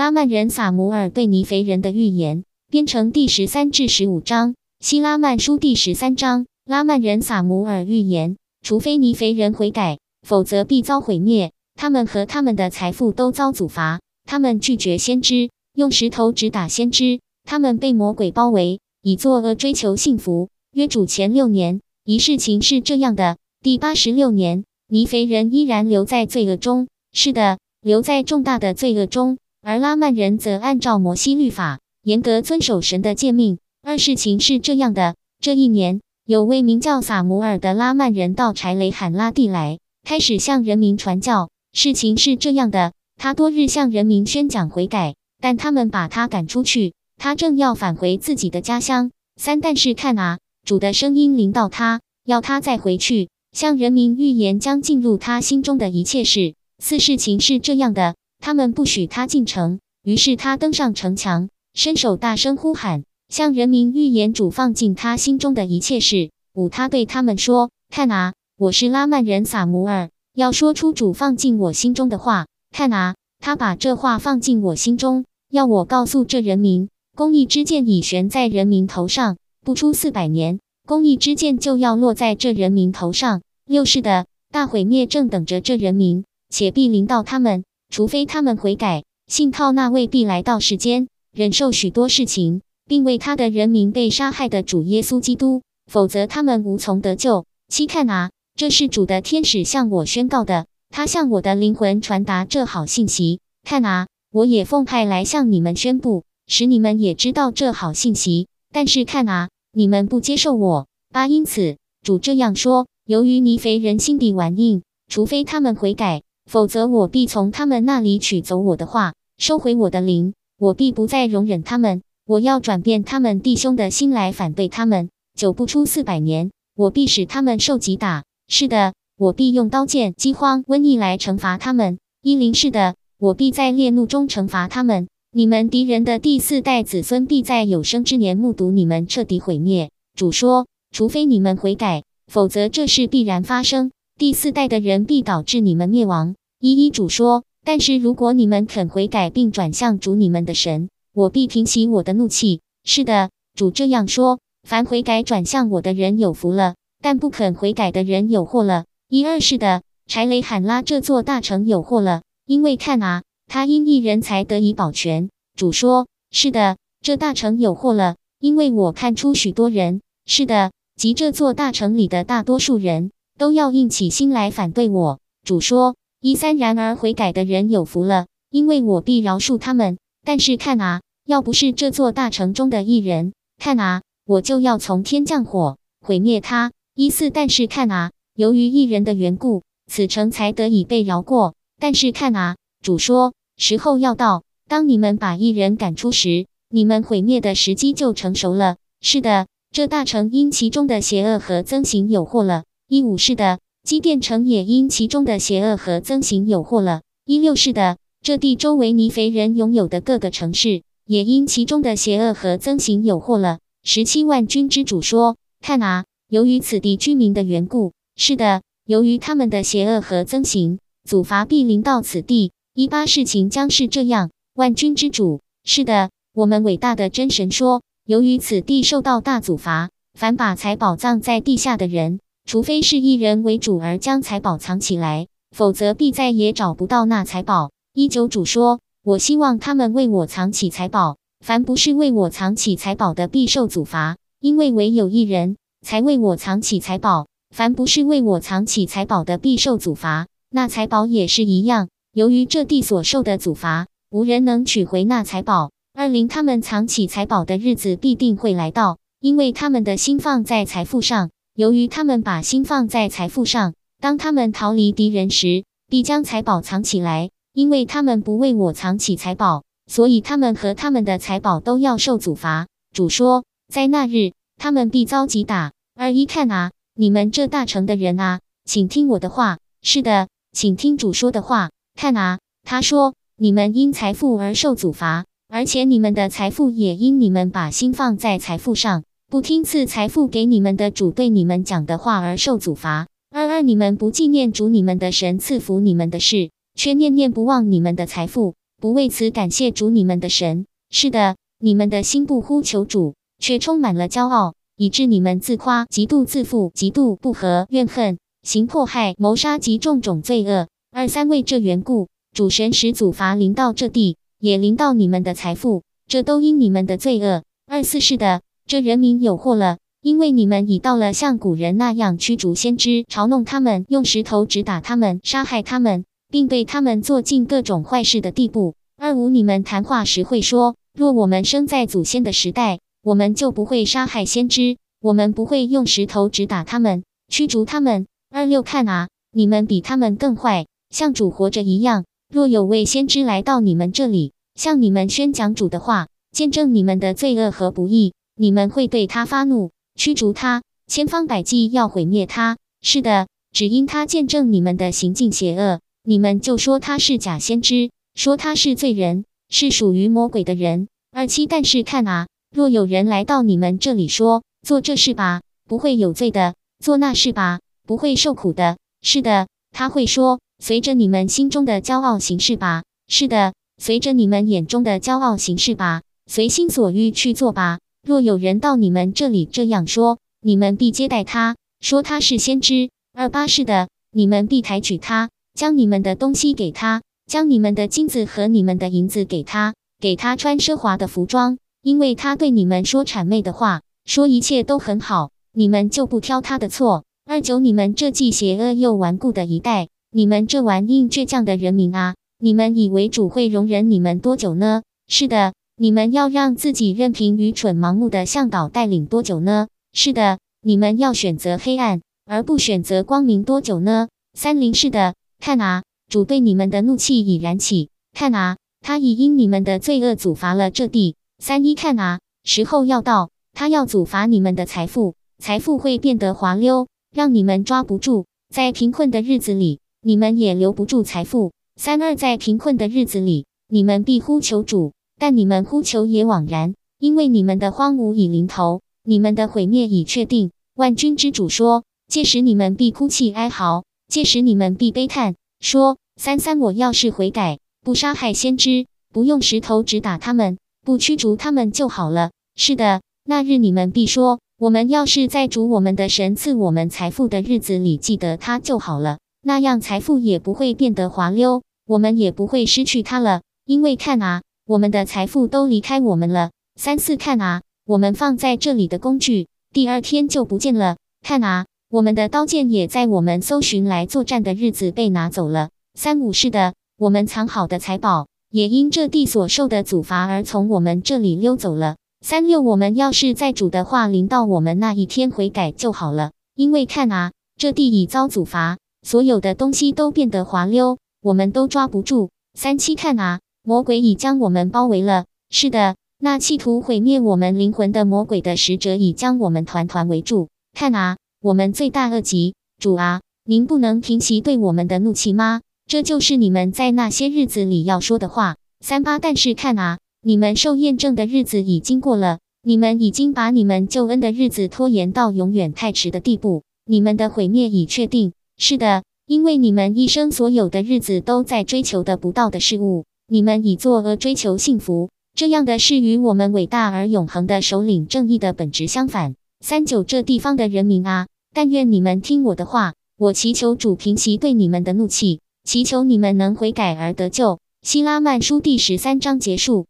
拉曼人撒摩尔对尼肥人的预言，编成第十三至十五章。希拉曼书第十三章，拉曼人撒摩尔预言：除非尼肥人悔改，否则必遭毁灭。他们和他们的财富都遭阻罚。他们拒绝先知，用石头直打先知。他们被魔鬼包围，以作恶追求幸福。约主前六年，一事情是这样的：第八十六年，尼肥人依然留在罪恶中。是的，留在重大的罪恶中。而拉曼人则按照摩西律法，严格遵守神的诫命。二事情是这样的：这一年，有位名叫撒摩尔的拉曼人到柴雷罕拉地来，开始向人民传教。事情是这样的：他多日向人民宣讲悔改，但他们把他赶出去。他正要返回自己的家乡。三，但是看啊，主的声音临到他，要他再回去，向人民预言将进入他心中的一切事。四，事情是这样的。他们不许他进城，于是他登上城墙，伸手大声呼喊，向人民预言主放进他心中的一切事。五，他对他们说：“看啊，我是拉曼人撒摩尔，要说出主放进我心中的话。看啊，他把这话放进我心中，要我告诉这人民，公义之剑已悬在人民头上，不出四百年，公义之剑就要落在这人民头上。六是的，大毁灭正等着这人民，且必临到他们。”除非他们悔改，信靠那位必来到世间，忍受许多事情，并为他的人民被杀害的主耶稣基督，否则他们无从得救。七看啊，这是主的天使向我宣告的，他向我的灵魂传达这好信息。看啊，我也奉派来向你们宣布，使你们也知道这好信息。但是看啊，你们不接受我。八因此，主这样说：由于尼肥人心底顽硬，除非他们悔改。否则，我必从他们那里取走我的话，收回我的灵。我必不再容忍他们。我要转变他们弟兄的心来反对他们。久不出四百年，我必使他们受击打。是的，我必用刀剑、饥荒、瘟疫来惩罚他们。一零是的，我必在烈怒中惩罚他们。你们敌人的第四代子孙必在有生之年目睹你们彻底毁灭。主说：除非你们悔改，否则这事必然发生。第四代的人必导致你们灭亡。一一主说，但是如果你们肯悔改并转向主你们的神，我必平息我的怒气。是的，主这样说：凡悔改转向我的人有福了，但不肯悔改的人有祸了。一二是的，柴雷罕拉这座大城有祸了，因为看啊，他因一人才得以保全。主说：是的，这大城有祸了，因为我看出许多人，是的，即这座大城里的大多数人都要硬起心来反对我。主说。一三，然而悔改的人有福了，因为我必饶恕他们。但是看啊，要不是这座大城中的一人，看啊，我就要从天降火毁灭他。一四，但是看啊，由于一人的缘故，此城才得以被饶过。但是看啊，主说，时候要到，当你们把一人赶出时，你们毁灭的时机就成熟了。是的，这大城因其中的邪恶和增行有祸了。一五，是的。基甸城也因其中的邪恶和增行有祸了。一六是的，这地周围尼肥人拥有的各个城市也因其中的邪恶和增行有祸了。十七万军之主说：“看啊，由于此地居民的缘故，是的，由于他们的邪恶和增行，祖罚必临到此地。一八事情将是这样。万军之主，是的，我们伟大的真神说：由于此地受到大祖罚，凡把财宝藏在地下的人。”除非是一人为主而将财宝藏起来，否则必再也找不到那财宝。一九主说：“我希望他们为我藏起财宝。凡不是为我藏起财宝的，必受祖罚。因为唯有一人才为我藏起财宝。凡不是为我藏起财宝的，必受祖罚。那财宝也是一样。由于这地所受的祖罚，无人能取回那财宝。二零他们藏起财宝的日子必定会来到，因为他们的心放在财富上。”由于他们把心放在财富上，当他们逃离敌人时，必将财宝藏起来。因为他们不为我藏起财宝，所以他们和他们的财宝都要受阻罚。主说，在那日，他们必遭击打。二一看啊，你们这大城的人啊，请听我的话。是的，请听主说的话。看啊，他说，你们因财富而受阻罚，而且你们的财富也因你们把心放在财富上。不听赐财富给你们的主对你们讲的话而受阻罚。二二，你们不纪念主你们的神赐福你们的事，却念念不忘你们的财富，不为此感谢主你们的神。是的，你们的心不呼求主，却充满了骄傲，以致你们自夸、极度自负、极度不和、怨恨、行迫害、谋杀及种种罪恶。二三为这缘故，主神使祖罚临到这地，也临到你们的财富，这都因你们的罪恶。二四是的，这人民有祸了，因为你们已到了像古人那样驱逐先知，嘲弄他们，用石头直打他们，杀害他们。并对他们做尽各种坏事的地步。二五，你们谈话时会说：若我们生在祖先的时代，我们就不会杀害先知，我们不会用石头直打他们，驱逐他们。二六，看啊，你们比他们更坏，像主活着一样。若有位先知来到你们这里，向你们宣讲主的话，见证你们的罪恶和不义，你们会对他发怒，驱逐他，千方百计要毁灭他。是的，只因他见证你们的行径邪恶。你们就说他是假先知，说他是罪人，是属于魔鬼的人。二七，但是看啊，若有人来到你们这里说做这事吧，不会有罪的；做那事吧，不会受苦的。是的，他会说，随着你们心中的骄傲行事吧。是的，随着你们眼中的骄傲行事吧，随心所欲去做吧。若有人到你们这里这样说，你们必接待他，说他是先知。二八，是的，你们必抬举他。将你们的东西给他，将你们的金子和你们的银子给他，给他穿奢华的服装，因为他对你们说谄媚的话，说一切都很好，你们就不挑他的错。二九，你们这既邪恶又顽固的一代，你们这顽硬倔强的人民啊，你们以为主会容忍你们多久呢？是的，你们要让自己任凭愚蠢盲目的向导带领多久呢？是的，你们要选择黑暗而不选择光明多久呢？三零是的。看啊，主对你们的怒气已燃起。看啊，他已因你们的罪恶阻罚了这地。三一看啊，时候要到，他要阻罚你们的财富，财富会变得滑溜，让你们抓不住。在贫困的日子里，你们也留不住财富。三二在贫困的日子里，你们必呼求主，但你们呼求也枉然，因为你们的荒芜已临头，你们的毁灭已确定。万军之主说：届时你们必哭泣哀嚎。届时你们必悲叹，说：“三三，我要是悔改，不杀害先知，不用石头直打他们，不驱逐他们就好了。”是的，那日你们必说：“我们要是在主我们的神赐我们财富的日子里记得他就好了，那样财富也不会变得滑溜，我们也不会失去它了。因为看啊，我们的财富都离开我们了。三四，看啊，我们放在这里的工具，第二天就不见了。看啊。”我们的刀剑也在我们搜寻来作战的日子被拿走了。三五是的，我们藏好的财宝也因这地所受的阻罚而从我们这里溜走了。三六，我们要是在主的话临到我们那一天悔改就好了。因为看啊，这地已遭阻罚，所有的东西都变得滑溜，我们都抓不住。三七看啊，魔鬼已将我们包围了。是的，那企图毁灭我们灵魂的魔鬼的使者已将我们团团围住。看啊。我们罪大恶极，主啊，您不能平息对我们的怒气吗？这就是你们在那些日子里要说的话。三八，但是看啊，你们受验证的日子已经过了，你们已经把你们救恩的日子拖延到永远太迟的地步，你们的毁灭已确定。是的，因为你们一生所有的日子都在追求的不到的事物，你们以作恶追求幸福，这样的事与我们伟大而永恒的首领正义的本质相反。三九这地方的人民啊，但愿你们听我的话，我祈求主平息对你们的怒气，祈求你们能悔改而得救。希拉曼书第十三章结束。